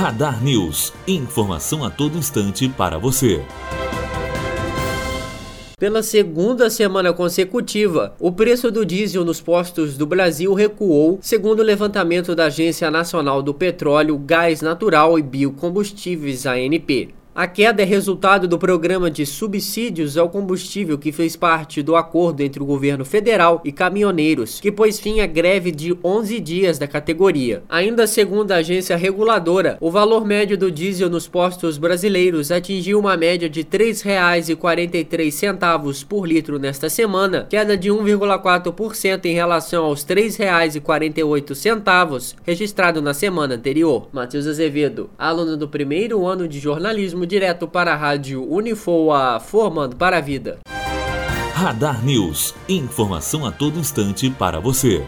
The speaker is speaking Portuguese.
Radar News. Informação a todo instante para você. Pela segunda semana consecutiva, o preço do diesel nos postos do Brasil recuou, segundo o levantamento da Agência Nacional do Petróleo, Gás Natural e Biocombustíveis, ANP. A queda é resultado do programa de subsídios ao combustível que fez parte do acordo entre o governo federal e caminhoneiros, que pôs fim à greve de 11 dias da categoria. Ainda segundo a agência reguladora, o valor médio do diesel nos postos brasileiros atingiu uma média de R$ 3,43 por litro nesta semana, queda de 1,4% em relação aos R$ 3,48 registrado na semana anterior. Matheus Azevedo, aluno do primeiro ano de jornalismo direto para a rádio Unifoa, formando para a vida. Radar News. Informação a todo instante para você.